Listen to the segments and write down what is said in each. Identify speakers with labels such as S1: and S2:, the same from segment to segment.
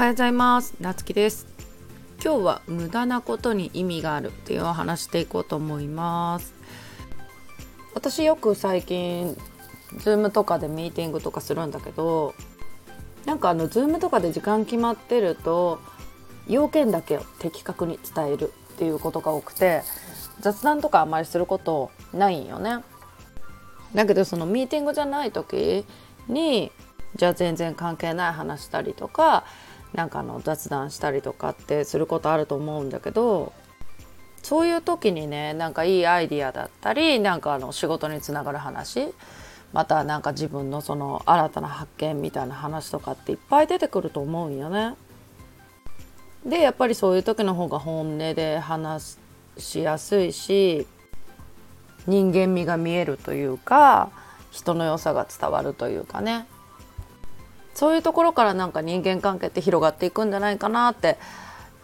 S1: はようございます。なつきです。今日は無駄なことに意味があるっていうお話していこうと思います。私よく最近ズームとかでミーティングとかするんだけどなんかあのズームとかで時間決まってると要件だけを的確に伝えるっていうことが多くて雑談とかあんまりすることないんよね。だけどそのミーティングじゃない時にじゃあ全然関係ない話したりとかなんかの雑談したりとかってすることあると思うんだけどそういう時にねなんかいいアイディアだったりなんかあの仕事につながる話またなんか自分のその新たな発見みたいな話とかっていっぱい出てくると思うんよね。でやっぱりそういう時の方が本音で話しやすいし人間味が見えるというか人の良さが伝わるというかねそういうところからなんか人間関係って広がっていくんじゃないかなって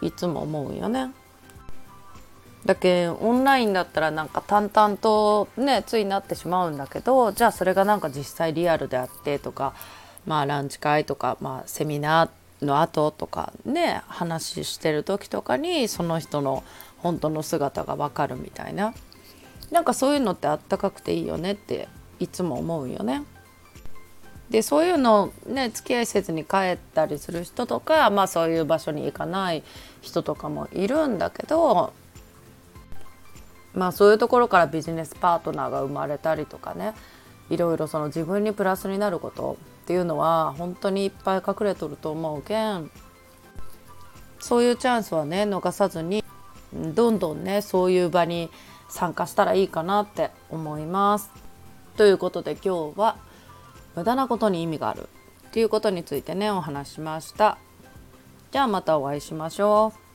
S1: いつも思うよね。だけオンラインだったらなんか淡々とねついなってしまうんだけどじゃあそれがなんか実際リアルであってとかまあランチ会とか、まあ、セミナーの後とかね話してる時とかにその人の本当の姿が分かるみたいななんかそういうのってあったかくていいよねっていつも思うよね。でそういうのね付き合いせずに帰ったりする人とかまあそういう場所に行かない人とかもいるんだけどまあそういうところからビジネスパートナーが生まれたりとかねいろいろその自分にプラスになることっていうのは本当にいっぱい隠れとると思うけんそういうチャンスはね逃さずにどんどんねそういう場に参加したらいいかなって思います。ということで今日は無駄なことに意味があるっていうことについてねお話しました。じゃあまたお会いしましょう。